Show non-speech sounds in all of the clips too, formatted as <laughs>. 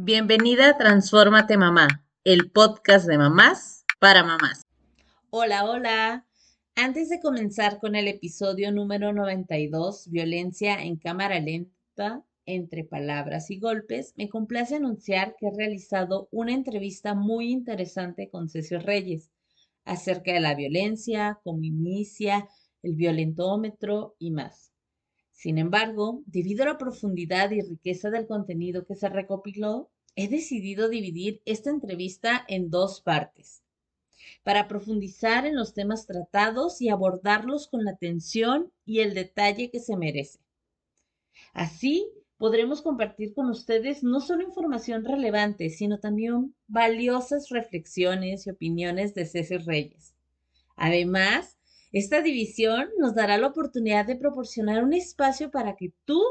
Bienvenida a Transfórmate Mamá, el podcast de mamás para mamás. Hola, hola. Antes de comenzar con el episodio número 92, Violencia en cámara lenta entre palabras y golpes, me complace anunciar que he realizado una entrevista muy interesante con Cecil Reyes acerca de la violencia, cómo inicia, el violentómetro y más. Sin embargo, debido a la profundidad y riqueza del contenido que se recopiló, he decidido dividir esta entrevista en dos partes para profundizar en los temas tratados y abordarlos con la atención y el detalle que se merece. Así podremos compartir con ustedes no solo información relevante, sino también valiosas reflexiones y opiniones de César Reyes. Además, esta división nos dará la oportunidad de proporcionar un espacio para que tú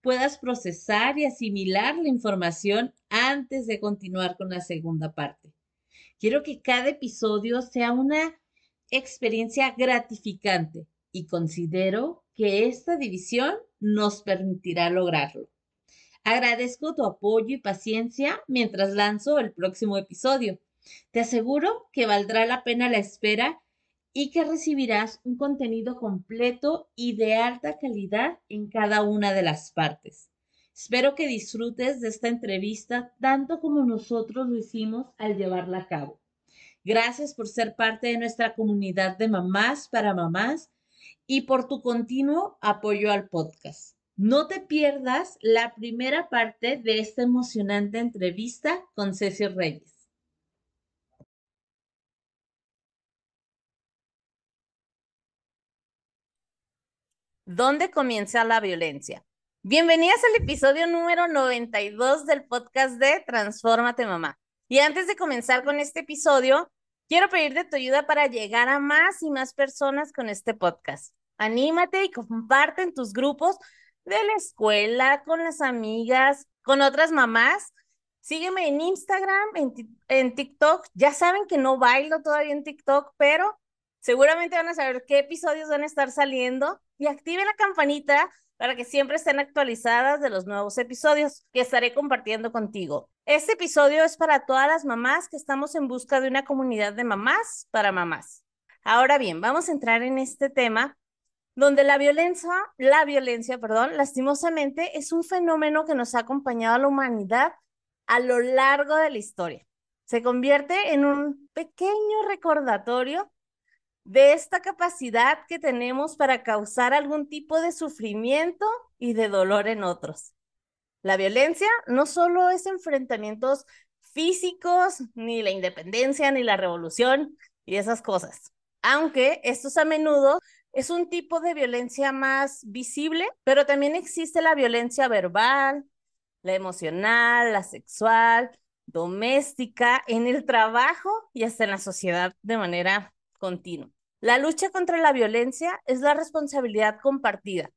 puedas procesar y asimilar la información antes de continuar con la segunda parte. Quiero que cada episodio sea una experiencia gratificante y considero que esta división nos permitirá lograrlo. Agradezco tu apoyo y paciencia mientras lanzo el próximo episodio. Te aseguro que valdrá la pena la espera y que recibirás un contenido completo y de alta calidad en cada una de las partes. Espero que disfrutes de esta entrevista tanto como nosotros lo hicimos al llevarla a cabo. Gracias por ser parte de nuestra comunidad de mamás para mamás y por tu continuo apoyo al podcast. No te pierdas la primera parte de esta emocionante entrevista con Cecil Reyes. ¿Dónde comienza la violencia? Bienvenidas al episodio número 92 del podcast de Transfórmate Mamá. Y antes de comenzar con este episodio, quiero pedirte tu ayuda para llegar a más y más personas con este podcast. Anímate y comparte en tus grupos de la escuela, con las amigas, con otras mamás. Sígueme en Instagram, en, en TikTok. Ya saben que no bailo todavía en TikTok, pero seguramente van a saber qué episodios van a estar saliendo y active la campanita para que siempre estén actualizadas de los nuevos episodios que estaré compartiendo contigo. Este episodio es para todas las mamás que estamos en busca de una comunidad de mamás para mamás. Ahora bien, vamos a entrar en este tema donde la violencia, la violencia, perdón, lastimosamente es un fenómeno que nos ha acompañado a la humanidad a lo largo de la historia. Se convierte en un pequeño recordatorio de esta capacidad que tenemos para causar algún tipo de sufrimiento y de dolor en otros. La violencia no solo es enfrentamientos físicos, ni la independencia, ni la revolución y esas cosas, aunque estos a menudo es un tipo de violencia más visible, pero también existe la violencia verbal, la emocional, la sexual, doméstica, en el trabajo y hasta en la sociedad de manera continua. La lucha contra la violencia es la responsabilidad compartida.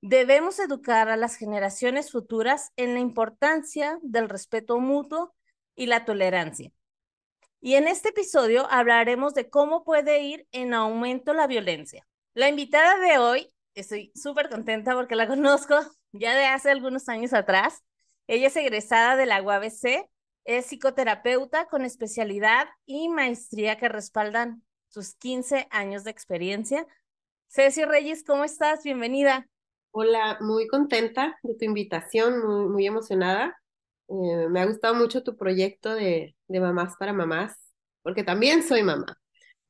Debemos educar a las generaciones futuras en la importancia del respeto mutuo y la tolerancia. Y en este episodio hablaremos de cómo puede ir en aumento la violencia. La invitada de hoy, estoy súper contenta porque la <laughs> conozco ya de hace algunos años atrás. Ella es egresada de la UABC, es psicoterapeuta con especialidad y maestría que respaldan sus 15 años de experiencia. Ceci Reyes, ¿cómo estás? Bienvenida. Hola, muy contenta de tu invitación, muy, muy emocionada. Eh, me ha gustado mucho tu proyecto de, de mamás para mamás, porque también soy mamá.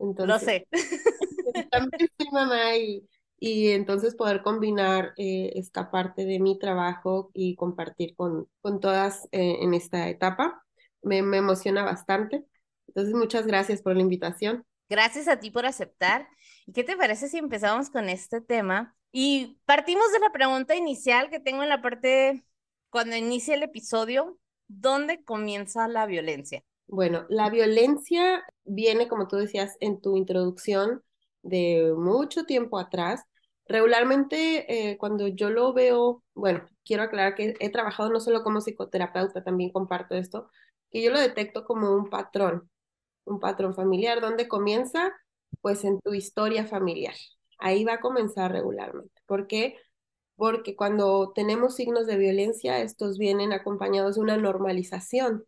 Entonces, Lo sé. <laughs> También soy mamá y, y entonces poder combinar eh, esta parte de mi trabajo y compartir con, con todas eh, en esta etapa me, me emociona bastante. Entonces, muchas gracias por la invitación. Gracias a ti por aceptar. ¿Y qué te parece si empezamos con este tema? Y partimos de la pregunta inicial que tengo en la parte, cuando inicia el episodio, ¿dónde comienza la violencia? Bueno, la violencia viene, como tú decías en tu introducción, de mucho tiempo atrás. Regularmente, eh, cuando yo lo veo, bueno, quiero aclarar que he trabajado no solo como psicoterapeuta, también comparto esto, que yo lo detecto como un patrón, un patrón familiar. ¿Dónde comienza? Pues en tu historia familiar. Ahí va a comenzar regularmente. ¿Por qué? porque cuando tenemos signos de violencia, estos vienen acompañados de una normalización.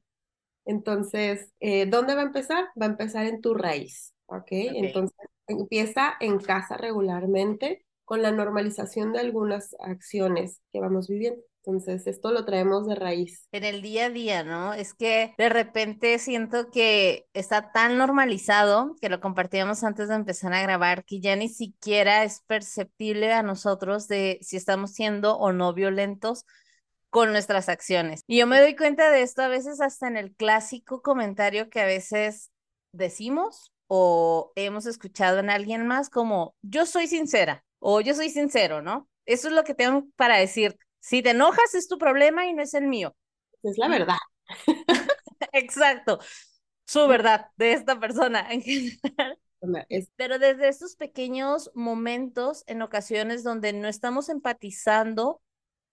Entonces, eh, ¿dónde va a empezar? Va a empezar en tu raíz, ¿ok? Ok. Entonces, empieza en casa regularmente con la normalización de algunas acciones que vamos viviendo. Entonces, esto lo traemos de raíz. En el día a día, ¿no? Es que de repente siento que está tan normalizado que lo compartíamos antes de empezar a grabar que ya ni siquiera es perceptible a nosotros de si estamos siendo o no violentos con nuestras acciones. Y yo me doy cuenta de esto a veces hasta en el clásico comentario que a veces decimos o hemos escuchado en alguien más como yo soy sincera o yo soy sincero, ¿no? Eso es lo que tengo para decir. Si te enojas es tu problema y no es el mío. Es la verdad. <laughs> Exacto. Su verdad de esta persona en general. Pero desde estos pequeños momentos, en ocasiones donde no estamos empatizando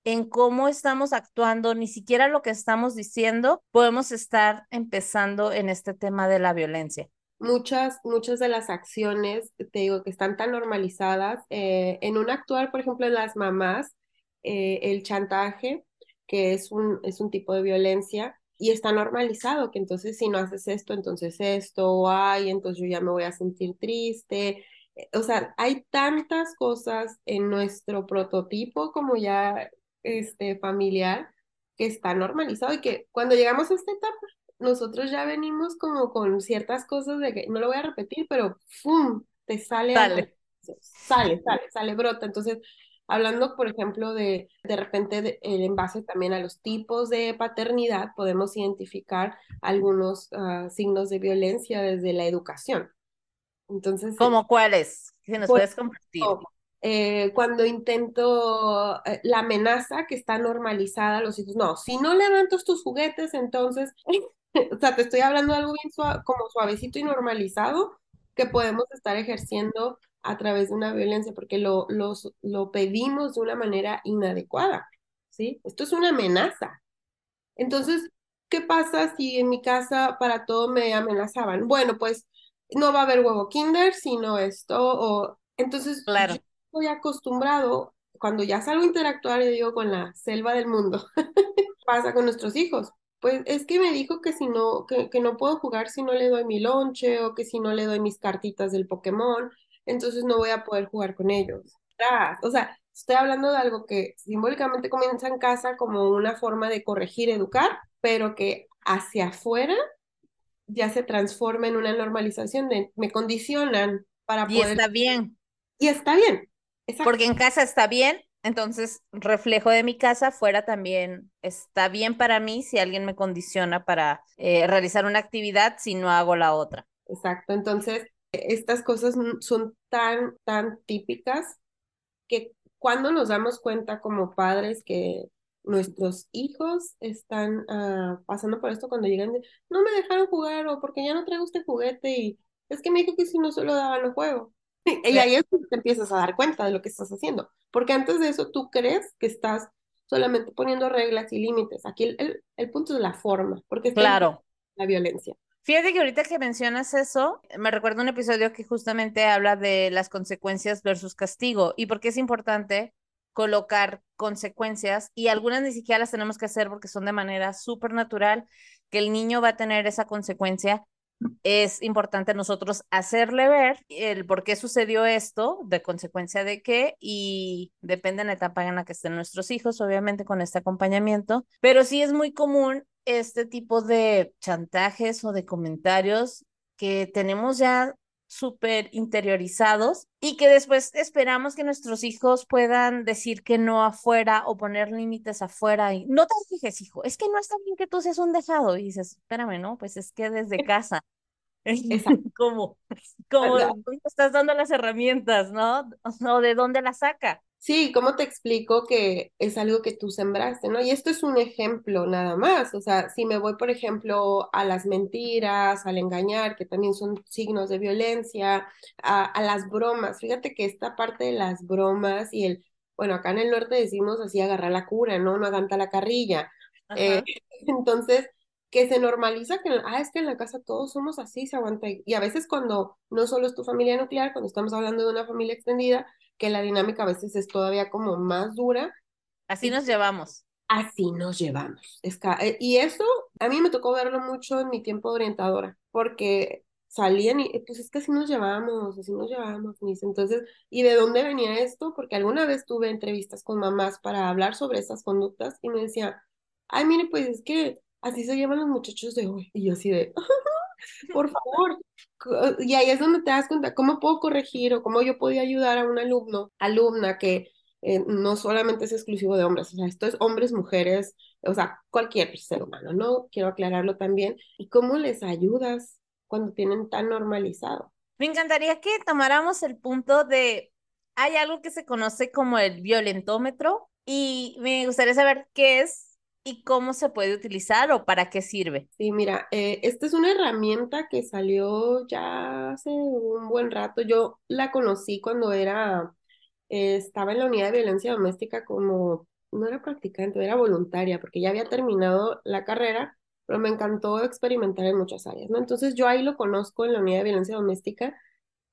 en cómo estamos actuando, ni siquiera lo que estamos diciendo, podemos estar empezando en este tema de la violencia. muchas, muchas de las acciones, te digo, que están tan normalizadas, eh, en un actuar, por ejemplo, en las mamás, eh, el chantaje, que es un, es un tipo de violencia, y está normalizado, que entonces si no haces esto, entonces esto, o ay, entonces yo ya me voy a sentir triste. Eh, O sea, hay tantas cosas en nuestro prototipo como ya este, familiar que está normalizado y que cuando llegamos a esta etapa, nosotros ya venimos como con ciertas cosas de que no lo voy a repetir, pero ¡fum! te sale algo, Dale. sale, sale, sale, brota. Entonces, hablando, por ejemplo, de de repente de- eh, en base también a los tipos de paternidad, podemos identificar algunos ah, signos de violencia desde la educación. Entonces, ¿Cómo cuáles? Si nos puedes compartir. eh, cuando intento eh, la amenaza que está normalizada a los hijos, no, si no levantas tus juguetes, entonces, <laughs> o sea, te estoy hablando de algo bien sua- como suavecito y normalizado que podemos estar ejerciendo a través de una violencia, porque lo, los- lo pedimos de una manera inadecuada, ¿sí? Esto es una amenaza. Entonces, ¿qué pasa si en mi casa para todo me amenazaban? Bueno, pues no va a haber huevo Kinder, sino esto, o entonces Claro. yo estoy acostumbrado, cuando ya salgo a interactuar, yo digo, con la selva del mundo, <laughs> pasa con nuestros hijos. Pues es que me dijo que si no, que, que no puedo jugar si no le doy mi lonche o que si no le doy mis cartitas del Pokémon, entonces no voy a poder jugar con ellos. O sea, estoy hablando de algo que simbólicamente comienza en casa como una forma de corregir, educar, pero que hacia afuera ya se transforma en una normalización de me condicionan para Y poder... está bien, Y está bien. Exacto. porque en casa está bien, entonces reflejo de mi casa fuera también está bien para mí si alguien me condiciona para eh, realizar una actividad si no hago la otra. Exacto. Entonces, estas cosas son tan, tan típicas que cuando nos damos cuenta como padres que nuestros hijos están ah, pasando por esto cuando llegan de, no me dejaron jugar o porque ya no traigo este juguete y es que me dijo que si no se lo daban no juego. <laughs> Y ahí es cuando te empiezas a dar cuenta de lo que estás haciendo, porque antes de eso tú crees que estás solamente poniendo reglas y límites. Aquí el, el, el punto es la forma, porque en Claro. la violencia. Fíjate que ahorita que mencionas eso, me recuerda un episodio que justamente habla de las consecuencias versus castigo y por qué es importante colocar consecuencias y algunas ni siquiera las tenemos que hacer porque son de manera súper natural, que el niño va a tener esa consecuencia. Es importante nosotros hacerle ver el por qué sucedió esto, de consecuencia de qué, y depende en la etapa en la que estén nuestros hijos, obviamente con este acompañamiento, pero sí es muy común este tipo de chantajes o de comentarios que tenemos ya súper interiorizados y que después esperamos que nuestros hijos puedan decir que no afuera o poner límites afuera y no te fijes, hijo, es que no está bien que tú seas un dejado y dices, espérame, no, pues es que desde <laughs> casa. <laughs> ¿Cómo? ¿Cómo estás dando las herramientas, no? ¿O de dónde las saca? Sí, ¿cómo te explico que es algo que tú sembraste, ¿no? Y esto es un ejemplo nada más. O sea, si me voy, por ejemplo, a las mentiras, al engañar, que también son signos de violencia, a, a las bromas. Fíjate que esta parte de las bromas y el, bueno, acá en el norte decimos así, agarrar la cura, ¿no? No aguanta la carrilla. Eh, <laughs> entonces, que se normaliza que, ah, es que en la casa todos somos así, se aguanta. Y a veces cuando no solo es tu familia nuclear, cuando estamos hablando de una familia extendida, que la dinámica a veces es todavía como más dura. Así nos llevamos. Así nos llevamos. Eh, y eso a mí me tocó verlo mucho en mi tiempo de orientadora, porque salían y pues es que así nos llevamos, así nos llevamos, mis. Entonces, ¿y de dónde venía esto? Porque alguna vez tuve entrevistas con mamás para hablar sobre esas conductas y me decía, ay, mire, pues es que así se llevan los muchachos de hoy. Y yo así de, <laughs> por favor. Y ahí es donde te das cuenta cómo puedo corregir o cómo yo podía ayudar a un alumno, alumna que eh, no solamente es exclusivo de hombres, o sea, esto es hombres, mujeres, o sea, cualquier ser humano, ¿no? Quiero aclararlo también. ¿Y cómo les ayudas cuando tienen tan normalizado? Me encantaría que tomáramos el punto de, hay algo que se conoce como el violentómetro y me gustaría saber qué es y cómo se puede utilizar o para qué sirve. Sí, mira, eh, esta es una herramienta que salió ya hace un buen rato. Yo la conocí cuando era, eh, estaba en la unidad de violencia doméstica como, no era practicante, era voluntaria, porque ya había terminado la carrera, pero me encantó experimentar en muchas áreas, ¿no? Entonces yo ahí lo conozco en la unidad de violencia doméstica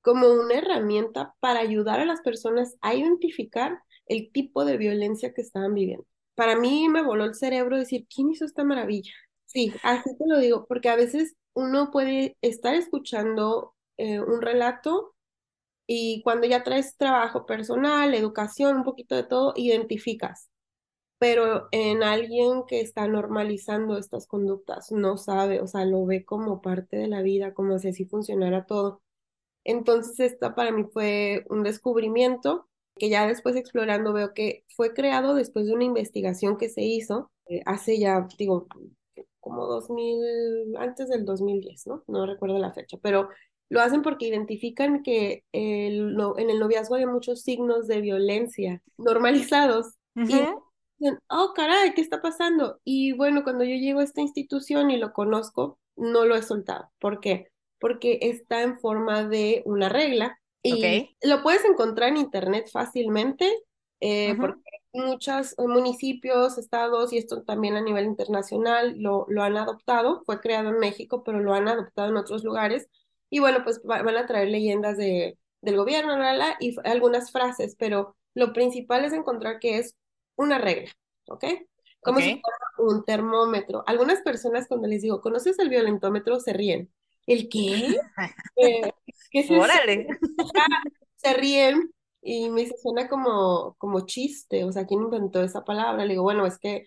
como una herramienta para ayudar a las personas a identificar el tipo de violencia que estaban viviendo para mí me voló el cerebro decir, ¿quién hizo esta maravilla? Sí, así te lo digo, porque a veces uno puede estar escuchando eh, un relato y cuando ya traes trabajo personal, educación, un poquito de todo, identificas. Pero en alguien que está normalizando estas conductas, no sabe, o sea, lo ve como parte de la vida, como si así funcionara todo. Entonces, esta para mí fue un descubrimiento que ya después explorando veo que fue creado después de una investigación que se hizo eh, hace ya, digo, como 2000, antes del 2010, ¿no? No recuerdo la fecha, pero lo hacen porque identifican que el, en el noviazgo hay muchos signos de violencia normalizados. Y dicen, oh, caray, ¿qué está pasando? Y bueno, cuando yo llego a esta institución y lo conozco, no lo he soltado. ¿Por qué? Porque está en forma de una regla y lo puedes encontrar en internet fácilmente, eh, porque muchos municipios, estados, y esto también a nivel internacional, lo, lo han adoptado. Fue creado en México, pero lo han adoptado en otros lugares. Y bueno, pues van a traer leyendas de, del gobierno, y algunas frases, pero lo principal es encontrar que es una regla, ¿ok? Como si fuera un termómetro. Algunas personas cuando les digo, ¿conoces el violentómetro? Se ríen. ¿El qué? <laughs> eh, ¿Qué es Órale. Se ríen y me dice, suena como, como chiste, o sea, ¿quién inventó esa palabra? Le digo, bueno, es que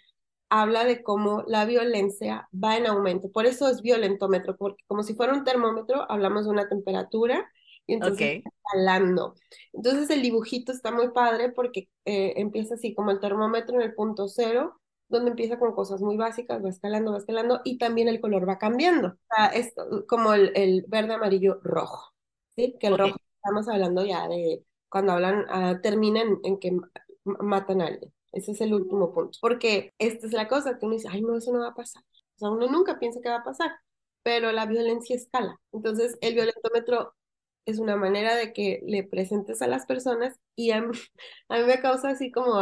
habla de cómo la violencia va en aumento, por eso es violentómetro, porque como si fuera un termómetro, hablamos de una temperatura y entonces está hablando. Entonces el dibujito está muy padre porque eh, empieza así como el termómetro en el punto cero donde empieza con cosas muy básicas, va escalando, va escalando, y también el color va cambiando. O sea, es como el, verde, amarillo, rojo, ¿sí? Que el rojo, estamos hablando ya de cuando hablan, uh, terminan en que matan a alguien. Ese es el último punto. Porque esta es la cosa que uno dice, ay, no, eso no va a pasar. O sea, uno nunca piensa que va a pasar, pero la violencia escala. Entonces, el violentómetro es una manera de que le presentes a las personas y a mí, <laughs> a mí me causa así como,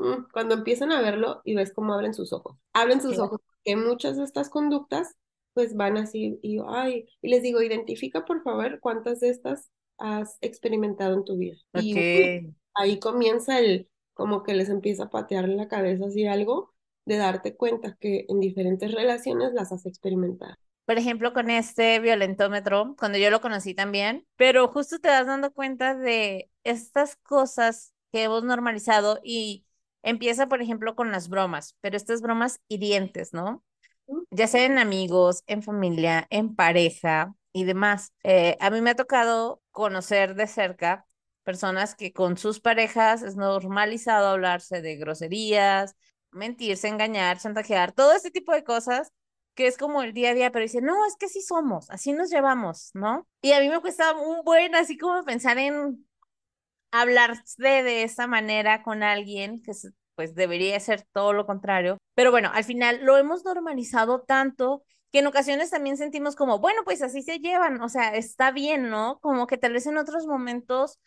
Mm, cuando empiezan a verlo y ves cómo abren sus ojos. Abren sus ojos, que muchas de estas conductas pues van así y, ay, y les digo, identifica por favor cuántas de estas has experimentado en tu vida. Y ahí comienza el, como que les empieza a patear en la cabeza así algo de darte cuenta que en diferentes relaciones las has experimentado. Por ejemplo, con este violentómetro, cuando yo lo conocí también, pero justo te das dando cuenta de estas cosas que hemos normalizado y Empieza, por ejemplo, con las bromas, pero estas bromas hirientes, ¿no? Ya sea en amigos, en familia, en pareja y demás. Eh, a mí me ha tocado conocer de cerca personas que con sus parejas es normalizado hablarse de groserías, mentirse, engañar, chantajear, todo este tipo de cosas que es como el día a día, pero dice, no, es que así somos, así nos llevamos, ¿no? Y a mí me cuesta un buen así como pensar en hablar de, de esa manera con alguien que pues debería ser todo lo contrario. Pero bueno, al final lo hemos normalizado tanto que en ocasiones también sentimos como, bueno, pues así se llevan, o sea, está bien, ¿no? Como que tal vez en otros momentos,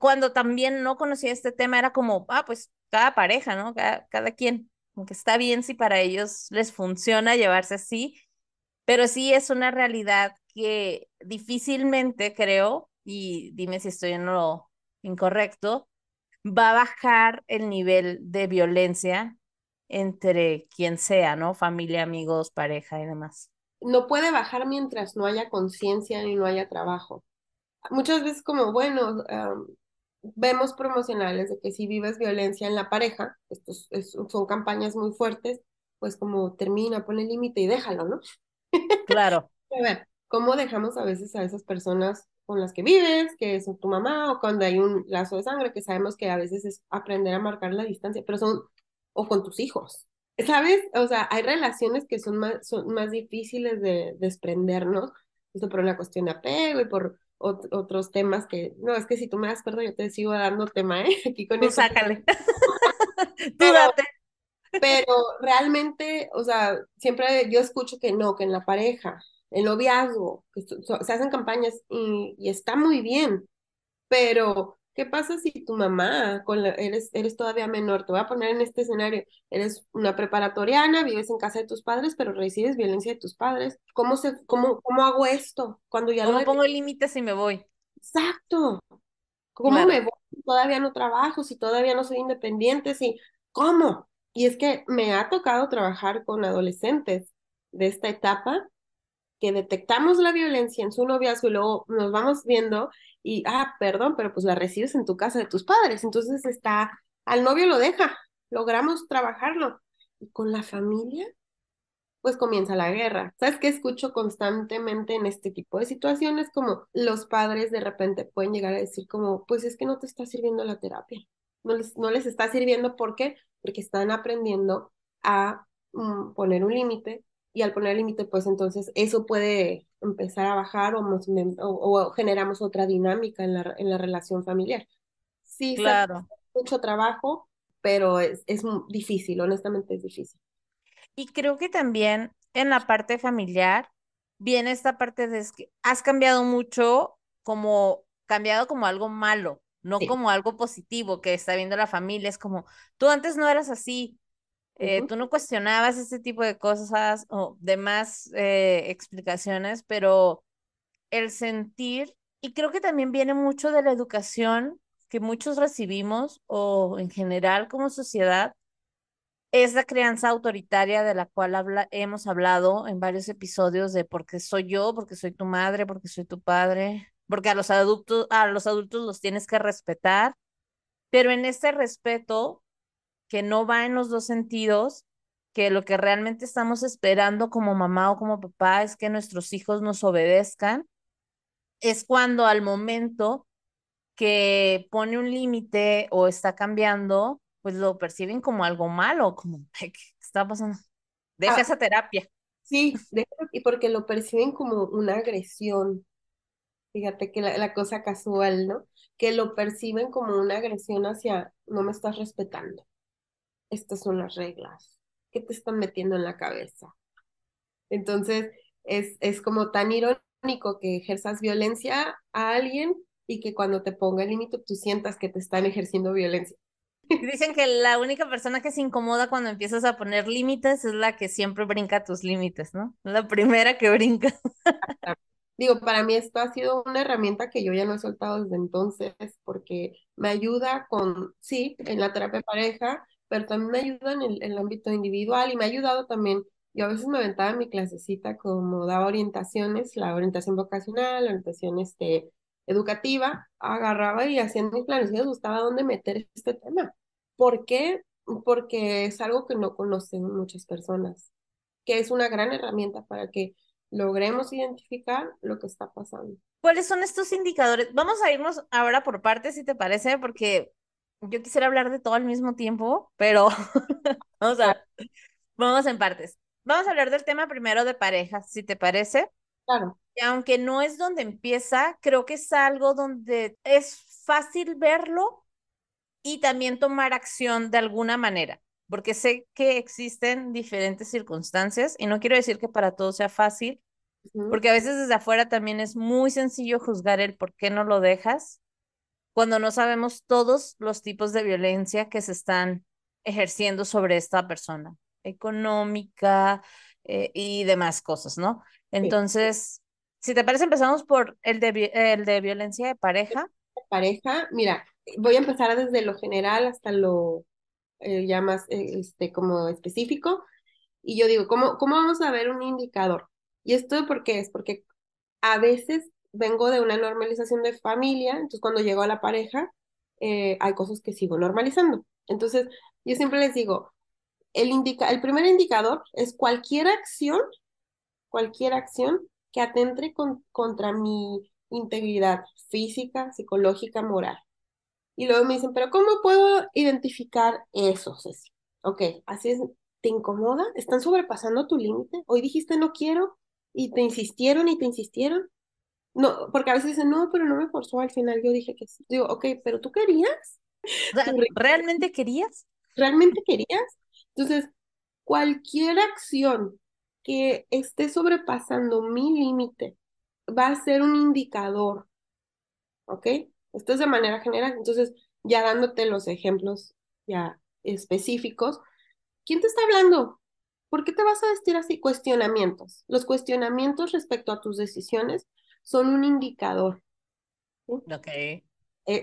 cuando también no conocía este tema, era como, ah, pues cada pareja, ¿no? Cada, cada quien, aunque está bien si para ellos les funciona llevarse así, pero sí es una realidad que difícilmente creo, y dime si estoy en lo incorrecto, va a bajar el nivel de violencia entre quien sea, ¿no? Familia, amigos, pareja y demás. No puede bajar mientras no haya conciencia ni no haya trabajo. Muchas veces como, bueno, vemos promocionales de que si vives violencia en la pareja, estos son campañas muy fuertes, pues como termina, pone límite y déjalo, ¿no? Claro. <laughs> A ver, ¿cómo dejamos a veces a esas personas con las que vives, que son tu mamá, o cuando hay un lazo de sangre, que sabemos que a veces es aprender a marcar la distancia, pero son, o con tus hijos, ¿sabes? O sea, hay relaciones que son más, son más difíciles de desprendernos, esto por una cuestión de apego y por otros temas que, no, es que si tú me das perdón, yo te sigo dando tema, ¿eh? <laughs> Aquí con <laughs> Tú sácale. tú date. Pero realmente, o sea, siempre yo escucho que no, que en la pareja, el noviazgo, que se hacen campañas y, y, está muy bien, pero ¿qué pasa si tu mamá, con la, eres, eres todavía menor, te voy a poner en este escenario, eres una preparatoriana, vives en casa de tus padres, pero recibes violencia de tus padres, ¿cómo, se, cómo, cómo hago esto? Cuando ya ¿Cómo pongo límites y me voy? Exacto. ¿Cómo me voy si todavía no trabajo, si todavía no soy independiente, si, ¿cómo? Y es que me ha tocado trabajar con adolescentes de esta etapa que detectamos la violencia en su noviazgo y luego nos vamos viendo y, ah, perdón, pero pues la recibes en tu casa de tus padres. Entonces está, al novio lo deja, logramos trabajarlo. Y con la familia, pues comienza la guerra. ¿Sabes qué escucho constantemente en este tipo de situaciones? Como los padres de repente pueden llegar a decir como, pues es que no te está sirviendo la terapia. No les, no les está sirviendo, ¿por qué? Porque están aprendiendo a mm, poner un límite y al poner límite, pues entonces eso puede empezar a bajar o, o, generamos otra dinámica en la, en la relación familiar. Sí, claro. mucho trabajo, pero es, es difícil, honestamente es difícil. Y creo que también en la parte familiar viene esta parte de que has cambiado mucho, como cambiado como algo malo, no como algo positivo que está viendo la familia. Es como, tú antes no eras así, eh, tú no cuestionabas este tipo de cosas o demás eh, explicaciones, pero el sentir, y creo que también viene mucho de la educación que muchos recibimos o en general como sociedad, es la crianza autoritaria de la cual habla, hemos hablado en varios episodios de porque soy yo, porque soy tu madre, porque soy tu padre, porque a los adultos, a los adultos los tienes que respetar, pero en este respeto que no va en los dos sentidos, que lo que realmente estamos esperando como mamá o como papá es que nuestros hijos nos obedezcan, es cuando al momento que pone un límite o está cambiando, pues lo perciben como algo malo, como, <laughs> ¿qué está pasando? Deja ah, esa terapia. Sí, y porque lo perciben como una agresión. Fíjate que la, la, cosa casual, ¿no? Que lo perciben como una agresión hacia, no me estás respetando estas son las reglas, ¿qué te están metiendo en la cabeza? Entonces, es, es como tan irónico que ejerzas violencia a alguien y que cuando te ponga el límite tú sientas que te están ejerciendo violencia. Dicen que la única persona que se incomoda cuando empiezas a poner límites es la que siempre brinca tus límites, ¿no? La primera que brinca. Digo, para mí esto ha sido una herramienta que yo ya no he soltado desde entonces porque me ayuda con, sí, en la terapia de pareja, pero también me ayuda en el, ámbito individual y me ha ayudado también. Yo a veces me aventaba en mi clasecita como daba orientaciones, la orientación vocacional, la orientación este, educativa, agarraba y hacía mis planes y me gustaba dónde meter este tema. ¿Por qué? Porque es algo que no conocen muchas personas, que es una gran herramienta para que logremos identificar lo que está pasando. ¿Cuáles son estos indicadores? Vamos a irnos ahora por partes, si te parece, porque yo quisiera hablar de todo al mismo tiempo, pero <laughs> vamos a, vamos en partes. Vamos a hablar del tema primero de parejas, si te parece. Claro. Y aunque no es donde empieza, creo que es algo donde es fácil verlo y también tomar acción de alguna manera, porque sé que existen diferentes circunstancias y no quiero decir que para todos sea fácil, porque a veces desde afuera también es muy sencillo juzgar el por qué no lo dejas cuando no sabemos todos los tipos de violencia que se están ejerciendo sobre esta persona, económica eh, y demás cosas, ¿no? Entonces, si te parece, empezamos por el de, el de violencia de pareja. Pareja, mira, voy a empezar desde lo general hasta lo eh, ya más eh, este, como específico. Y yo digo, ¿cómo, ¿cómo vamos a ver un indicador? ¿Y esto por qué es? Porque a veces vengo de una normalización de familia, entonces cuando llego a la pareja, eh, hay cosas que sigo normalizando. Entonces, yo siempre les digo, el, indica el primer indicador es cualquier acción, cualquier acción que atente con, contra mi integridad física, psicológica, moral. Y luego me dicen, pero ¿cómo puedo identificar eso, Ceci? Ok, así es, ¿te incomoda? ¿Están sobrepasando tu límite? Hoy dijiste no quiero y te insistieron y te insistieron. No, porque a veces dicen, no, pero no me forzó, al final yo dije que sí. Digo, ok, pero tú querías. <laughs> ¿Realmente querías? ¿Realmente querías? Entonces, cualquier acción que esté sobrepasando mi límite va a ser un indicador, ¿ok? Esto es de manera general. Entonces, ya dándote los ejemplos ya específicos, ¿quién te está hablando? ¿Por qué te vas a vestir así? Cuestionamientos. Los cuestionamientos respecto a tus decisiones son un indicador. Ok. E,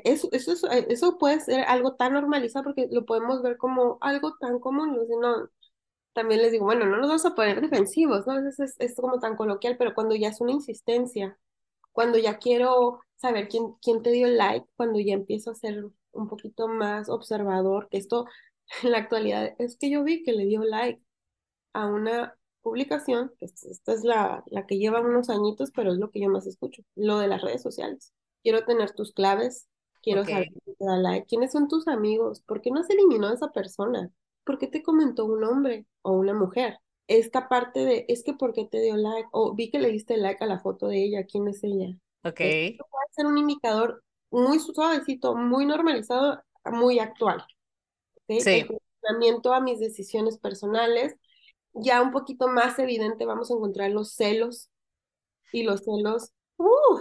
eso, eso, eh, eso puede ser algo tan normalizado porque lo podemos ver como algo tan común. No, también les digo, bueno, no nos vamos a poner defensivos, ¿no? Veces es, es como tan coloquial, pero cuando ya es una insistencia, cuando ya quiero saber quién, quién te dio like, cuando ya empiezo a ser un poquito más observador, que esto <laughs> en la actualidad es que yo vi que le dio like a una publicación, que esta es la, la que lleva unos añitos, pero es lo que yo más escucho, lo de las redes sociales. Quiero tener tus claves, quiero saber quién te da like, quiénes son tus amigos, por qué no se eliminó a esa persona, por qué te comentó un hombre o una mujer. Esta parte de, es que por qué te dio like, o vi que le diste like a la foto de ella, ¿quién es ella? Ok. Esto puede ser un indicador muy suavecito, muy normalizado, muy actual. ¿okay? Sí. El a mis decisiones personales, ya un poquito más evidente vamos a encontrar los celos y los celos uh,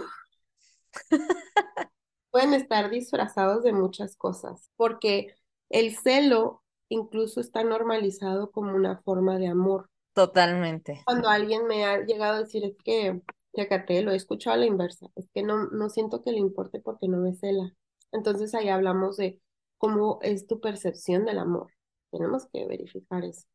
<laughs> pueden estar disfrazados de muchas cosas, porque el celo incluso está normalizado como una forma de amor. Totalmente. Cuando alguien me ha llegado a decir es que, fíjate, lo he escuchado a la inversa, es que no, no siento que le importe porque no me cela. Entonces ahí hablamos de cómo es tu percepción del amor. Tenemos que verificar eso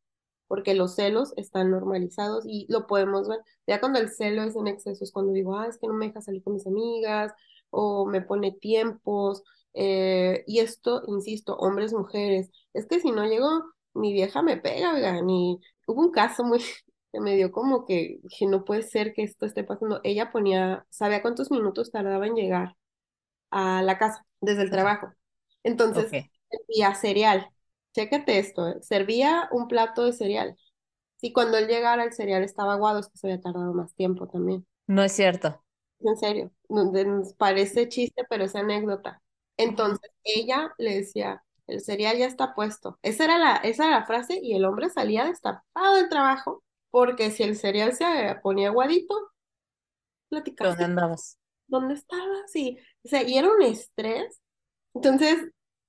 porque los celos están normalizados y lo podemos ver. Ya cuando el celo es en exceso, es cuando digo, ah, es que no me deja salir con mis amigas, o me pone tiempos, eh, y esto, insisto, hombres, mujeres, es que si no llego, mi vieja me pega, oigan, y hubo un caso muy, <laughs> que me dio como que, que no puede ser que esto esté pasando. Ella ponía, sabía cuántos minutos tardaba en llegar a la casa desde el trabajo. Entonces, Ok. envía cereal. Chécate esto, ¿eh? Servía un plato de cereal. Y cuando él llegara, el cereal estaba aguado, es que se había tardado más tiempo también. No es cierto. En serio, nos parece chiste, pero es anécdota. Entonces, ella le decía, el cereal ya está puesto. Esa era la, esa era la frase y el hombre salía destapado del trabajo porque si el cereal se ponía aguadito, ¿Dónde platicaste andabas? dónde estabas y, o sea, y era un estrés. Entonces,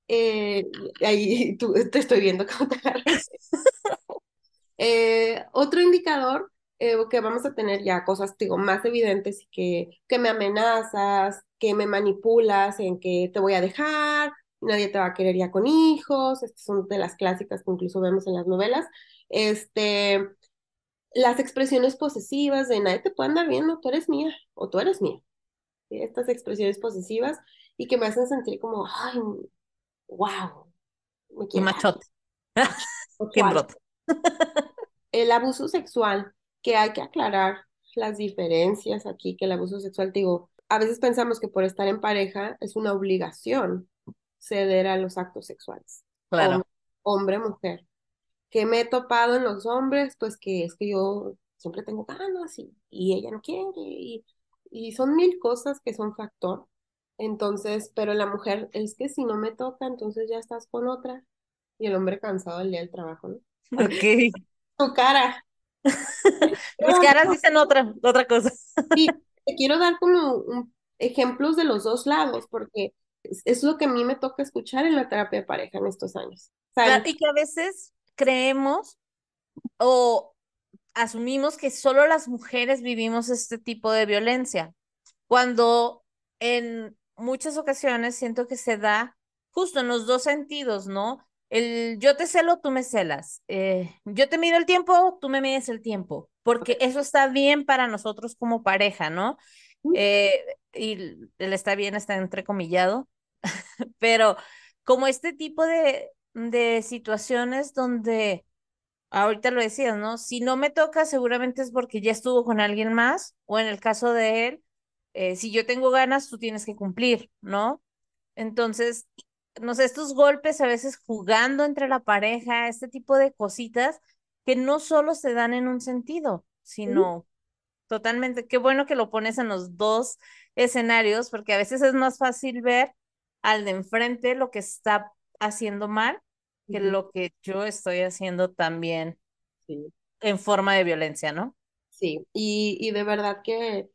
eh, ahí tú, te estoy viendo cómo te agarras. <laughs> Eh, otro indicador eh, que vamos a tener ya cosas, digo, más evidentes y que, que me amenazas, que me manipulas en que te voy a dejar, nadie te va a querer ya con hijos, estas son de las clásicas que incluso vemos en las novelas. Este, las expresiones posesivas de nadie te puede andar viendo, tú eres mía o tú eres mía. Estas expresiones posesivas y que me hacen sentir como, ay, wow, me quiere machote. <laughs> El abuso sexual, que hay que aclarar las diferencias aquí, que el abuso sexual, digo, a veces pensamos que por estar en pareja es una obligación ceder a los actos sexuales, Claro. hombre, mujer. Que me he topado en los hombres, pues que es que yo siempre tengo ganas y, y ella no quiere, y, y son mil cosas que son factor. Entonces, pero la mujer es que si no me toca, entonces ya estás con otra. Y el hombre cansado el día del trabajo, ¿no? <laughs> Ok. Tu cara. <laughs> Mis caras dicen otra, otra cosa. Sí, <laughs> te quiero dar como un- ejemplos de los dos lados, porque es, es lo que a mí me toca escuchar en la terapia de pareja en estos años. ¿Saben? y que a veces creemos o asumimos que solo las mujeres vivimos este tipo de violencia, cuando en muchas ocasiones siento que se da justo en los dos sentidos, ¿no? El yo te celo, tú me celas. Eh, yo te mido el tiempo, tú me mides el tiempo, porque eso está bien para nosotros como pareja, ¿no? Eh, y el está bien está entrecomillado, <laughs> pero como este tipo de, de situaciones donde, ahorita lo decías, ¿no? Si no me toca, seguramente es porque ya estuvo con alguien más, o en el caso de él, eh, si yo tengo ganas, tú tienes que cumplir, ¿no? Entonces, no sé, estos golpes a veces jugando entre la pareja, este tipo de cositas que no solo se dan en un sentido, sino totalmente, qué bueno que lo pones en los dos escenarios, porque a veces es más fácil ver al de enfrente lo que está haciendo mal que lo que yo estoy haciendo también en forma de violencia, ¿no? Sí, y, y de verdad que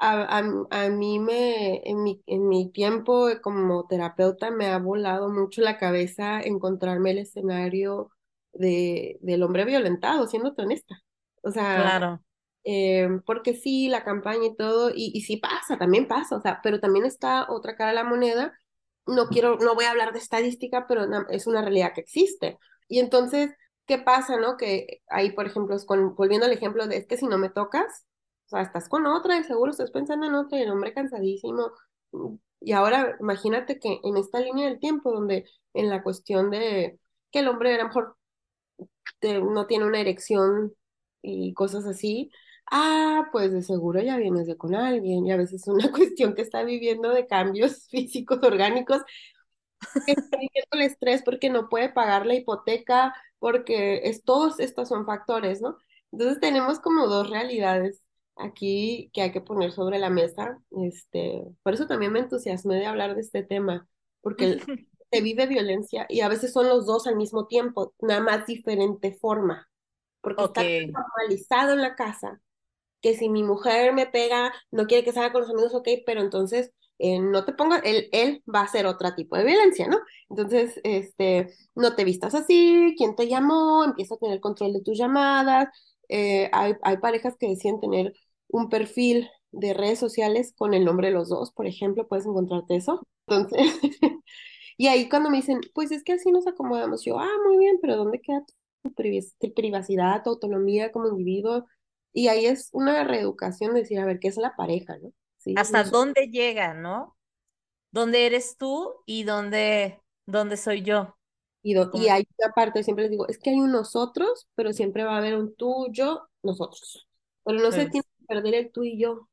a, a, mí me, en mi, en mi tiempo como terapeuta me ha volado mucho la cabeza encontrarme el escenario de, del hombre violentado, siendo honesta. O sea, claro. Eh, porque sí, la campaña y todo, y, y sí pasa, también pasa, o sea, pero también está otra cara de la moneda. No quiero, no voy a hablar de estadística, pero es una realidad que existe. Y entonces, ¿qué pasa, no? Que ahí, por ejemplo, con, volviendo al ejemplo de es que si no me tocas, o sea, estás con otra y seguro estás pensando en otra y el hombre cansadísimo. Y ahora imagínate que en esta línea del tiempo, donde en la cuestión de que el hombre a lo mejor no tiene una erección y cosas así, ah, pues de seguro ya vienes de con alguien y a veces es una <laughs> cuestión que está viviendo de cambios <laughs> físicos, orgánicos, que está viviendo el estrés porque no puede pagar la hipoteca, porque es, todos estos son factores, ¿no? Entonces tenemos como dos realidades aquí que hay que poner sobre la mesa. Este, por eso también me entusiasmé de hablar de este tema, porque <laughs> se vive violencia y a veces son los dos al mismo tiempo, nada más diferente forma, porque está normalizado en la casa que si mi mujer me pega, no quiere que salga con los amigos, ok, pero entonces eh, no te pongas, él, él va a hacer otro tipo de violencia, ¿no? Entonces, este, no te vistas así, quién te llamó, empieza a tener control de tus llamadas. Eh, hay, hay parejas que deciden tener un perfil de redes sociales con el nombre de los dos, por ejemplo, puedes encontrarte eso. Entonces, <laughs> y ahí cuando me dicen, pues es que así nos acomodamos, yo, ah, muy bien, pero ¿dónde queda tu privacidad, tu autonomía como individuo? Y ahí es una reeducación, decir, a ver, ¿qué es la pareja, no? ¿Sí? ¿Hasta dónde llega, no? ¿Dónde eres tú y dónde, dónde soy yo? Y, y hay una parte, siempre les digo, es que hay un nosotros, pero siempre va a haber un tú, yo, nosotros. Pero no se tiene perder el tú y yo.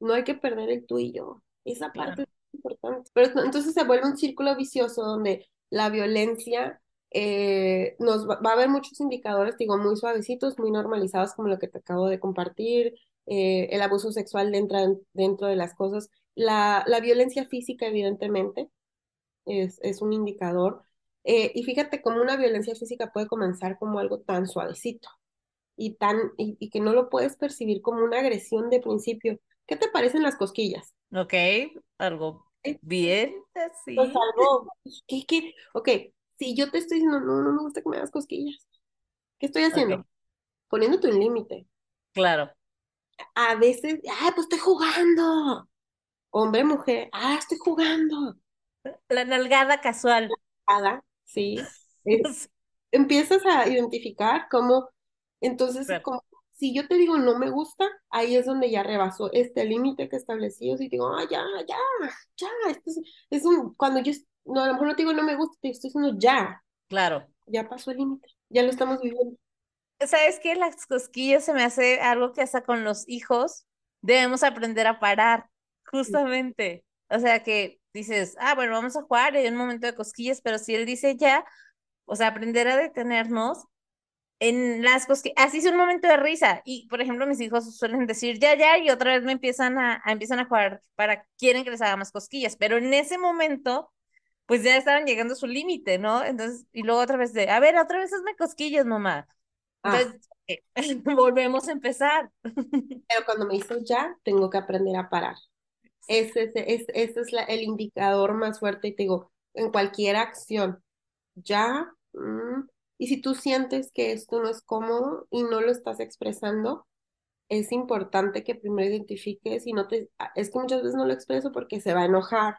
No hay que perder el tú y yo. Esa parte es importante. Pero entonces se vuelve un círculo vicioso donde la violencia eh, nos va, a haber muchos indicadores, digo, muy suavecitos, muy normalizados, como lo que te acabo de compartir, eh, el abuso sexual dentro, dentro de las cosas, la, la violencia física, evidentemente, es, es un indicador. Eh, y fíjate cómo una violencia física puede comenzar como algo tan suavecito y, tan, y, que no lo puedes percibir como una agresión de principio. ¿Qué te parecen las cosquillas? Ok, algo bien, sí. Pues algo, <laughs> ¿qué, qué? Ok, si yo te estoy diciendo, no, no me gusta que me hagas cosquillas, ¿qué estoy haciendo? Poniéndote un límite. Claro. A veces, ah, pues estoy jugando. Hombre, mujer, ah, estoy jugando. La nalgada casual. Nalgada, sí. <laughs> empiezas a identificar cómo, entonces, como, si yo te digo no me gusta, ahí es donde ya rebasó este límite que establecí. Si digo, ah, ya, ya, ya, esto es, es un, cuando yo no, a lo mejor no te digo no me gusta, te estoy diciendo ya. Claro. Ya pasó el límite, ya lo estamos viviendo. ¿Sabes qué? Las cosquillas se me hace algo que hasta con los hijos debemos aprender a parar, justamente. O sea que dices, ah, bueno, vamos a jugar, hay un momento de cosquillas, pero si él dice ya, o sea, aprender a detenernos en las cosquillas, así es un momento de risa. Y, por ejemplo, mis hijos suelen decir ya, ya, y otra vez me empiezan a, a empiezan a jugar para, quieren que les haga más cosquillas, pero en ese momento pues ya estaban llegando a su límite, ¿no? Entonces, y luego otra vez de, a ver, otra vez hazme cosquillas, mamá. Ah. Entonces, <laughs> volvemos a empezar. <laughs> Pero cuando me hizo ya, tengo que aprender a parar. Ese, es, ese es la, el indicador más fuerte, y te digo, en cualquier acción, ya, mm, y si tú sientes que esto no es cómodo y no lo estás expresando, es importante que primero identifiques y no te, es que muchas veces no lo expreso porque se va a enojar,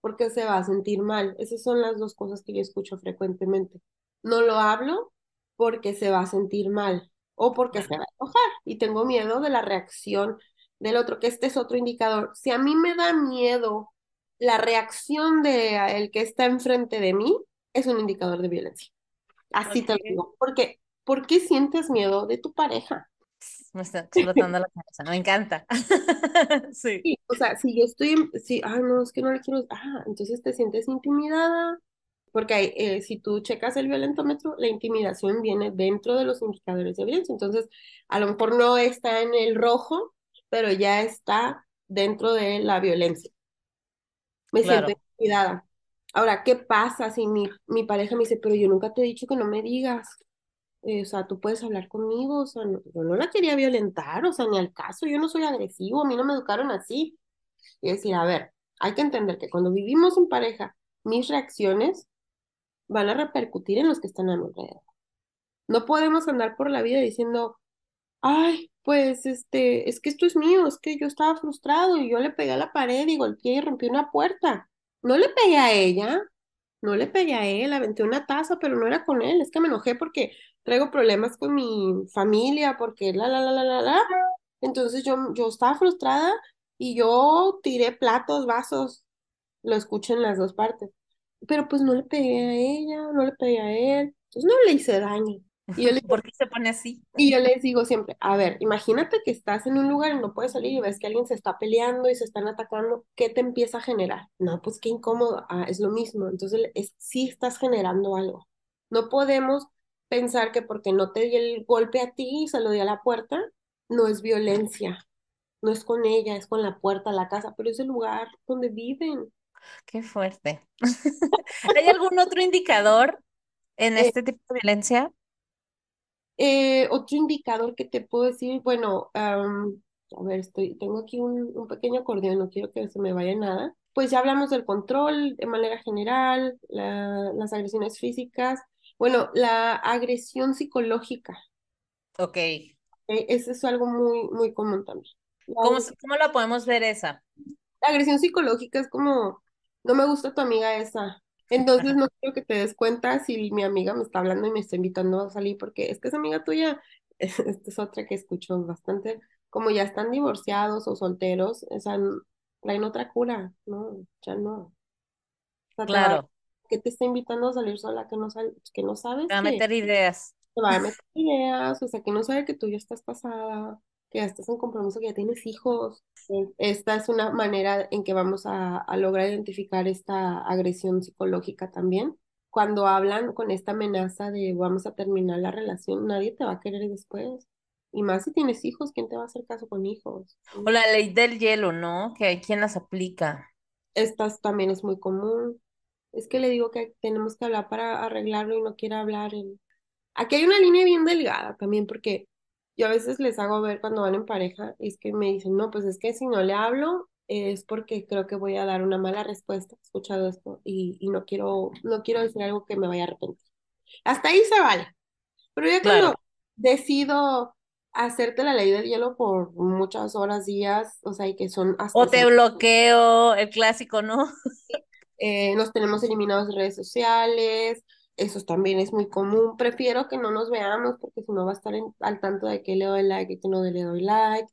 porque se va a sentir mal. Esas son las dos cosas que yo escucho frecuentemente. No lo hablo porque se va a sentir mal o porque se va a enojar y tengo miedo de la reacción del otro, que este es otro indicador. Si a mí me da miedo la reacción de el que está enfrente de mí, es un indicador de violencia. Así te lo digo. Porque, ¿por qué sientes miedo de tu pareja? Me está explotando la cabeza, me encanta. <laughs> sí. sí. O sea, si yo estoy, si, ah, no, es que no le quiero, ah, entonces te sientes intimidada, porque eh, si tú checas el violentómetro, la intimidación viene dentro de los indicadores de violencia. Entonces, a lo mejor no está en el rojo, pero ya está dentro de la violencia. Me siento intimidada. Ahora, ¿qué pasa si mi, mi pareja me dice, pero yo nunca te he dicho que no me digas? Eh, o sea, tú puedes hablar conmigo, o sea, yo no la quería violentar, o sea, ni al caso, yo no soy agresivo, a mí no me educaron así. Y decir, a ver, hay que entender que cuando vivimos en pareja, mis reacciones van a repercutir en los que están a mi alrededor. No podemos andar por la vida diciendo, ay, pues este, es que esto es mío, es que yo estaba frustrado y yo le pegué a la pared y golpeé y rompí una puerta. No le pegué a ella, no le pegué a él, aventé una taza, pero no era con él, es que me enojé porque traigo problemas con mi familia, porque la, la, la, la, la, la. Entonces yo, yo estaba frustrada y yo tiré platos, vasos, lo escucho en las dos partes pero pues no le pegué a ella, no le pegué a él, entonces no le hice daño. Y yo le, <laughs> ¿Por qué se pone así? Y yo les digo siempre, a ver, imagínate que estás en un lugar y no puedes salir y ves que alguien se está peleando y se están atacando, ¿qué te empieza a generar? No, pues qué incómodo, ah, es lo mismo, entonces es, sí estás generando algo. No podemos pensar que porque no te di el golpe a ti y se lo di a la puerta, no es violencia, no es con ella, es con la puerta, la casa, pero es el lugar donde viven. Qué fuerte. <laughs> ¿Hay algún otro indicador en eh, este tipo de violencia? Eh, otro indicador que te puedo decir, bueno, a ver, estoy, tengo aquí un, un, pequeño acordeón, no quiero que se me vaya nada. Pues ya hablamos del control de manera general, las agresiones físicas, bueno, la agresión psicológica. Ok. Eh, eso es algo muy, muy común también. ¿Cómo, ¿Cómo la podemos ver esa? La agresión psicológica es como no me gusta tu amiga esa. Entonces no quiero que te des cuenta si mi amiga me está hablando y me está invitando a salir porque es que es amiga tuya. <laughs> Esta es otra que escucho bastante. Como ya están divorciados o solteros, o sea, traen otra cura. No, ya no. claro. que te está invitando a salir sola que no, que no sabes? a meter ideas. Te va a meter ideas, o sea, que no sabe que tú ya estás casada que estás en compromiso, que ya tienes hijos. Esta es una manera en que vamos a, lograr identificar esta agresión psicológica también. Cuando hablan con esta amenaza de vamos a terminar la relación, nadie te va a querer después. Y más si tienes hijos, ¿quién te va a hacer caso con hijos? O la ley del hielo, ¿no? Que hay quien las aplica. Esta también es muy común. Es que le digo que tenemos que hablar para arreglarlo y no quiere hablar. Aquí hay una línea bien delgada también, porque yo a veces les hago ver cuando van en pareja, y es que me dicen, no, pues es que si no le hablo es porque creo que voy a dar una mala respuesta, he escuchado esto, y, y no quiero, no quiero decir algo que me vaya a arrepentir. Hasta ahí se vale. Pero ya cuando decido hacerte la ley del hielo por muchas horas, días, o sea, y que son hasta... O te bloqueo, el clásico, ¿no? Eh, nos tenemos eliminados de redes sociales, eso también es muy común. Prefiero que no nos veamos porque si no va a estar al tanto de que le doy like y que no le doy like.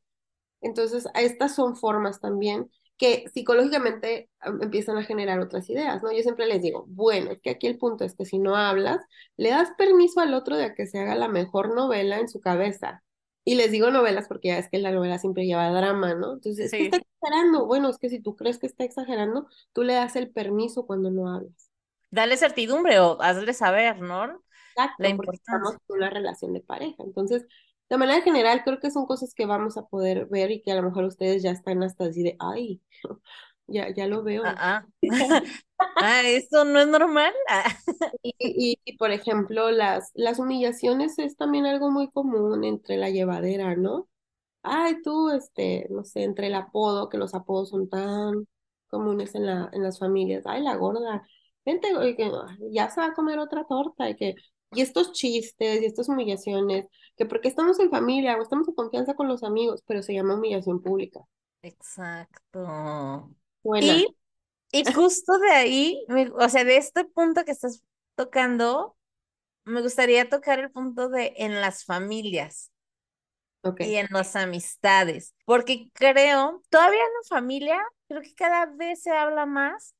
Entonces, estas son formas también que psicológicamente empiezan a generar otras ideas, ¿no? Yo siempre les digo, bueno, es que aquí el punto es que si no hablas, le das permiso al otro de que se haga la mejor novela en su cabeza. Y les digo novelas porque ya es que la novela siempre lleva drama, ¿no? Entonces, es que está exagerando. Bueno, es que si tú crees que está exagerando, tú le das el permiso cuando no hablas dale certidumbre o hazle saber, ¿no? Exacto, la importancia. de una relación de pareja. Entonces, de manera general, creo que son cosas que vamos a poder ver y que a lo mejor ustedes ya están hasta así de, ay, <laughs> ya, ya lo veo. Ah, ah. <laughs> ah ¿esto no es normal? <laughs> y, y, por ejemplo, las, las humillaciones es también algo muy común entre la llevadera, ¿no? Ay, tú, este, no sé, entre el apodo, que los apodos son tan comunes en, la, en las familias. Ay, la gorda, vente, que ya se va a comer otra torta, y que, y estos chistes y estas humillaciones, que porque estamos en familia o estamos en confianza con los amigos, pero se llama humillación pública. Exacto. Y Y justo de ahí, o sea, de este punto que estás tocando, me gustaría tocar el punto de en las familias y en las amistades, porque creo, todavía en la familia, creo que cada vez se habla más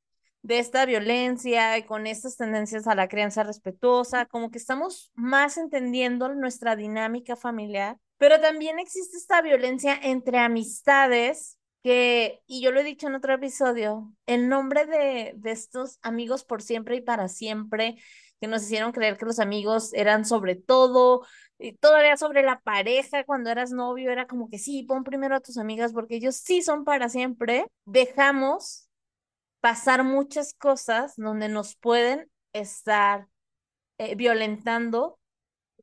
de esta violencia y con estas tendencias a la crianza respetuosa, como que estamos más entendiendo nuestra dinámica familiar, pero también existe esta violencia entre amistades que, y yo lo he dicho en otro episodio, el nombre de, de estos amigos por siempre y para siempre, que nos hicieron creer que los amigos eran sobre todo, y todavía sobre la pareja, cuando eras novio, era como que sí, pon primero a tus amigas porque ellos sí son para siempre, dejamos pasar muchas cosas donde nos pueden estar eh, violentando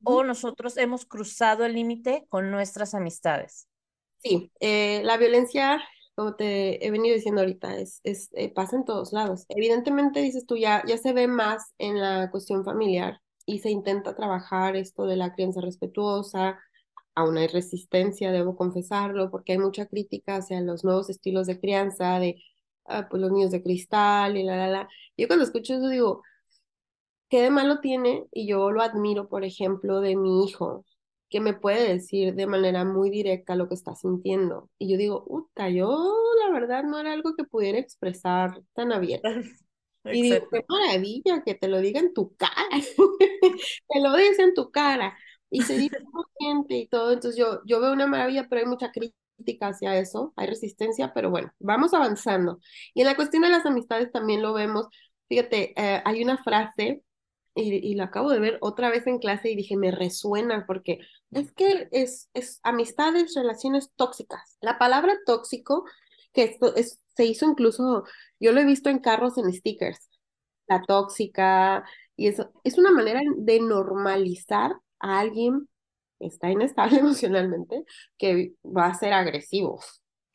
o nosotros hemos cruzado el límite con nuestras amistades. Sí, eh, la violencia, como te he venido diciendo ahorita, es, es eh, pasa en todos lados. Evidentemente, dices tú, ya, ya se ve más en la cuestión familiar y se intenta trabajar esto de la crianza respetuosa, aún hay resistencia, debo confesarlo, porque hay mucha crítica hacia los nuevos estilos de crianza, de ah, pues los niños de cristal y la, la, la. Yo cuando escucho eso digo, ¿qué de malo tiene? Y yo lo admiro, por ejemplo, de mi hijo, que me puede decir de manera muy directa lo que está sintiendo. Y yo digo, puta, yo la verdad no era algo que pudiera expresar tan abierto. <laughs> Y digo, qué maravilla que te lo diga en tu cara, <laughs> te lo dice en tu cara, y se dice gente y todo, entonces yo, yo veo una maravilla, pero hay mucha crítica hacia eso, hay resistencia, pero bueno, vamos avanzando. Y en la cuestión de las amistades también lo vemos. Fíjate, eh, hay una frase, y, y lo acabo de ver otra vez en clase y dije, me resuena, porque es que es, es amistades, relaciones tóxicas. La palabra tóxico, que esto es, se hizo incluso, yo lo he visto en carros en stickers, la tóxica, y eso es una manera de normalizar a alguien está inestable <laughs> emocionalmente, que va a ser agresivo.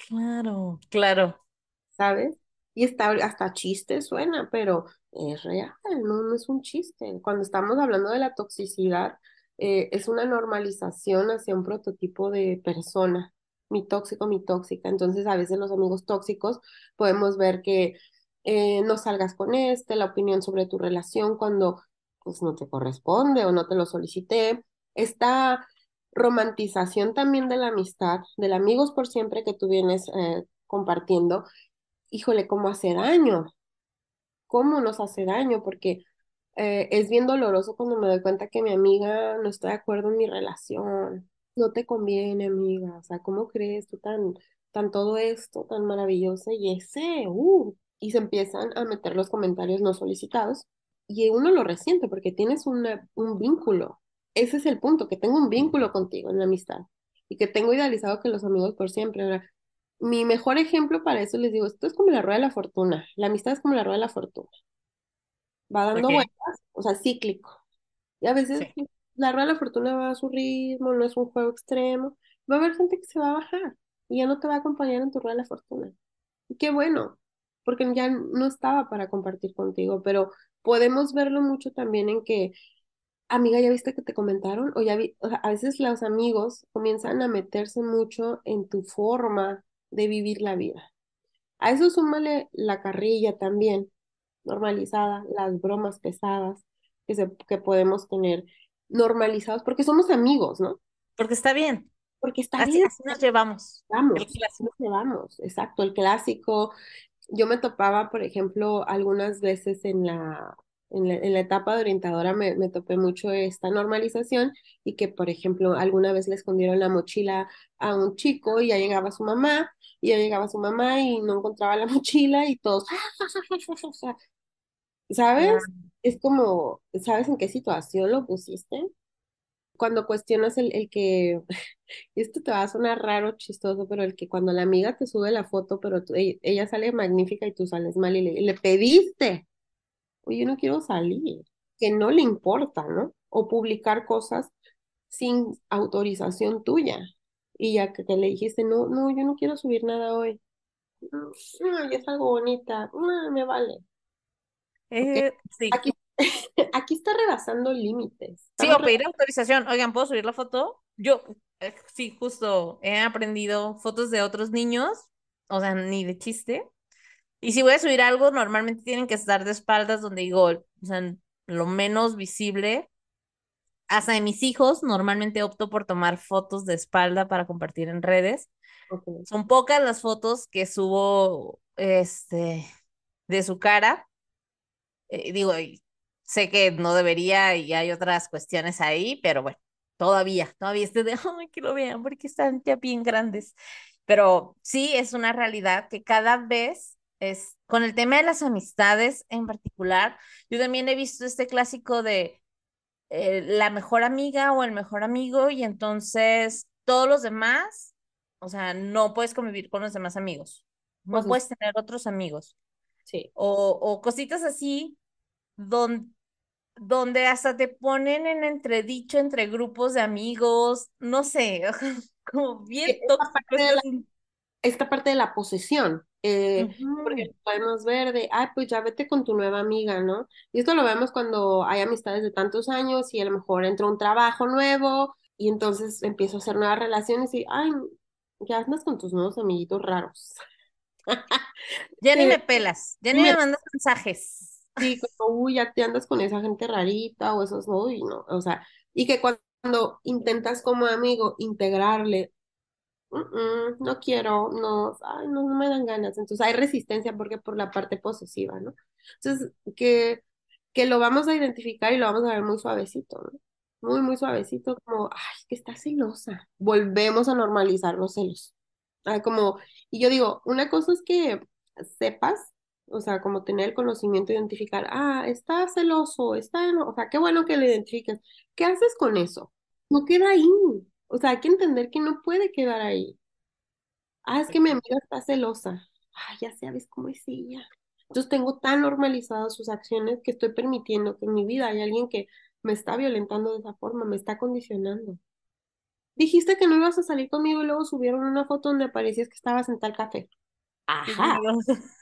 Claro, claro. ¿Sabes? Y está, hasta chiste suena, pero es real, no, no es un chiste. Cuando estamos hablando de la toxicidad, eh, es una normalización hacia un prototipo de persona, mi tóxico, mi tóxica. Entonces, a veces los amigos tóxicos podemos ver que eh, no salgas con este, la opinión sobre tu relación cuando pues no te corresponde o no te lo solicité. Está romantización también de la amistad, del amigos por siempre que tú vienes eh, compartiendo, híjole, ¿cómo hace daño? ¿Cómo nos hace daño? Porque eh, es bien doloroso cuando me doy cuenta que mi amiga no está de acuerdo en mi relación. No te conviene, amiga. O sea, ¿cómo crees tú tan, tan todo esto, tan maravilloso? Y ese, uh, y se empiezan a meter los comentarios no solicitados. Y uno lo resiente porque tienes un vínculo ese es el punto, que tengo un vínculo contigo en la amistad y que tengo idealizado que los amigos por siempre. Mi mejor ejemplo para eso les digo, esto es como la rueda de la fortuna, la amistad es como la rueda de la fortuna. Va dando vueltas, o sea, cíclico. Y a veces la rueda de la fortuna va a su ritmo, no es un juego extremo. Va a haber gente que se va a bajar y ya no te va a acompañar en tu rueda de la fortuna. Y qué bueno, porque ya no estaba para compartir contigo, pero podemos verlo mucho también en que amiga, ¿ya viste que te comentaron? O ya vi, a veces los amigos comienzan a meterse mucho en tu forma de vivir la vida. A eso súmale la carrilla también, normalizada, las bromas pesadas que, se, que podemos tener normalizados, porque somos amigos, ¿no? Porque está bien. Porque está bien. Así nos llevamos. Vamos, nos llevamos, exacto, el clásico. Yo me topaba, por ejemplo, algunas veces en la, en la, etapa de orientadora me, me, topé mucho esta normalización y que, por ejemplo, alguna vez le escondieron la mochila a un chico y ya llegaba su mamá, y ya llegaba su mamá y no encontraba la <laughs> mochila y todos, ¿sabes? Es como, ¿sabes en qué situación lo pusiste? Cuando cuestionas el, el que, <laughs> esto te va a sonar raro, chistoso, pero el que cuando la amiga te sube la foto, pero ella, sale magnífica y tú sales mal y le, le pediste oye, no quiero salir, que no le importa, ¿no? O publicar cosas sin autorización tuya. Y ya que, le dijiste, no, no, yo no quiero subir nada hoy. No, ya es algo bonita, no, me vale. Eh, sí. Aquí, <laughs> aquí está rebasando límites. Sí, o pedir autorización. Oigan, ¿puedo subir la foto? Yo, eh, sí, justo he aprendido fotos de otros niños, o sea, ni de chiste, Y si voy a subir algo, normalmente tienen que estar de espaldas donde digo, o sea, lo menos visible. Hasta de mis hijos, normalmente opto por tomar fotos de espalda para compartir en redes. Ok. Son pocas las fotos que subo, este, de su cara. Eh, digo, sé que no debería y hay otras cuestiones ahí, pero bueno, todavía, todavía estoy de, ay, que lo vean porque están ya bien grandes. Pero sí es una realidad que cada vez es, con el tema de las amistades en particular, yo también he visto este clásico de eh, la mejor amiga o el mejor amigo y entonces todos los demás, o sea, no puedes convivir con los demás amigos, no puedes tener otros amigos sí. o, o cositas así donde, donde hasta te ponen en entredicho entre grupos de amigos, no sé, <laughs> como bien Esta parte la, es- esta parte de la posesión, eh, porque podemos ver de, ay, pues ya vete con tu nueva amiga, ¿no? Y esto lo vemos cuando hay amistades de tantos años y a lo mejor entra un trabajo nuevo y entonces empiezo a hacer nuevas relaciones y, ay, ya andas con tus nuevos amiguitos raros. <laughs> Ya ni Que me pelas, ya ni me me mandas mensajes. Sí, como, uy, ya te andas con esa gente rarita o esos, no, y no, o sea, y que cuando intentas como amigo integrarle, "Mm, mm, no quiero, no, ay, no, no me dan ganas, entonces hay resistencia porque por la parte posesiva, ¿no? Entonces, que, que lo vamos a identificar y lo vamos a ver muy suavecito. Muy, muy suavecito, como, ay, que está celosa. Volvemos a normalizar los celos. Ay, como, y yo digo, una cosa es que sepas, o sea, como tener el conocimiento, identificar, ah, está celoso, está, o sea, qué bueno que lo identifiques. ¿Qué haces con eso? No queda ahí. O sea, hay que entender que no puede quedar ahí. Ah, es que mi amiga está celosa. Ah, ya sabes cómo es ella. Entonces tengo tan normalizadas sus acciones que estoy permitiendo que en mi vida hay alguien que me está violentando de esa forma, me está condicionando. Dijiste que no ibas a salir conmigo y luego subieron una foto donde aparecías que estabas en tal café. Ajá, <laughs>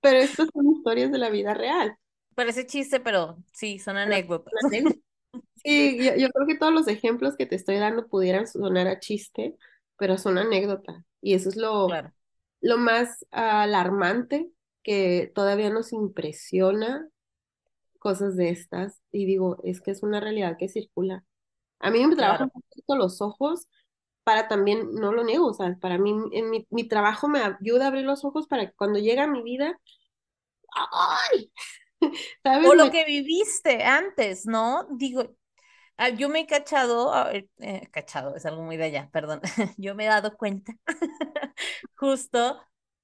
pero estas son historias de la vida real. Parece chiste, pero sí, son anécdotas. Sí, yo, yo creo que todos los ejemplos que te estoy dando pudieran sonar a chiste, pero son anécdota. Y eso es lo, Claro, lo más alarmante que todavía nos impresiona cosas de estas. Y digo, es que es una realidad que circula. A mí me trabajan claro. un poquito los ojos para también, no lo niego, o sea, para mí, en mi, mi trabajo me ayuda a abrir los ojos para que cuando llega a mi vida, ¡ay! <laughs> ¿Sabes? O lo que viviste antes, ¿no? Digo, yo me he cachado, eh, cachado, es algo muy de allá, perdón. <laughs> Yo me he dado cuenta <laughs> justo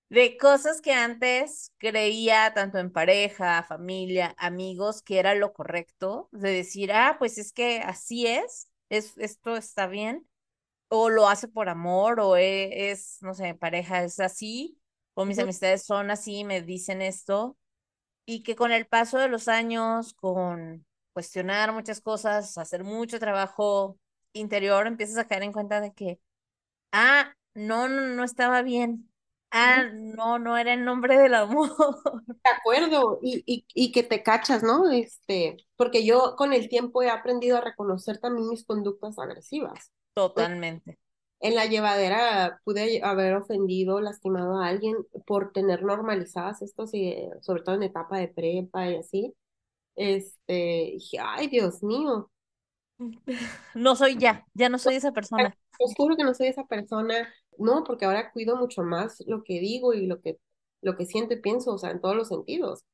de cosas que antes creía, tanto en pareja, familia, amigos, que era lo correcto, de decir, ah, pues es que así es, es esto está bien, o lo hace por amor, o e- es, no sé, pareja es así, o mis amistades son así, me dicen esto, y que con el paso de los años, con cuestionar muchas cosas, hacer mucho trabajo interior, empiezas a caer en cuenta de que, ah, no, no, no estaba bien. Ah, no, no era el nombre del amor. <laughs> De acuerdo, y, y, y que te cachas, ¿no? Este, porque yo con el tiempo he aprendido a reconocer también mis conductas agresivas. Totalmente, En la llevadera pude haber ofendido, lastimado a alguien por tener normalizadas estos, y, eh, sobre todo en etapa de prepa y así. Este, dije, ay, Dios mío, <laughs> No soy ya, ya no soy esa persona. os juro que no soy esa persona. No, porque ahora cuido mucho más lo que digo y lo que, lo que siento y pienso, o sea, en todos los sentidos.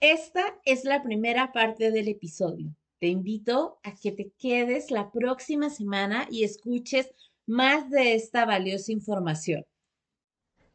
Esta es la primera parte del episodio. Te invito a que te quedes la próxima semana y escuches más de esta valiosa información.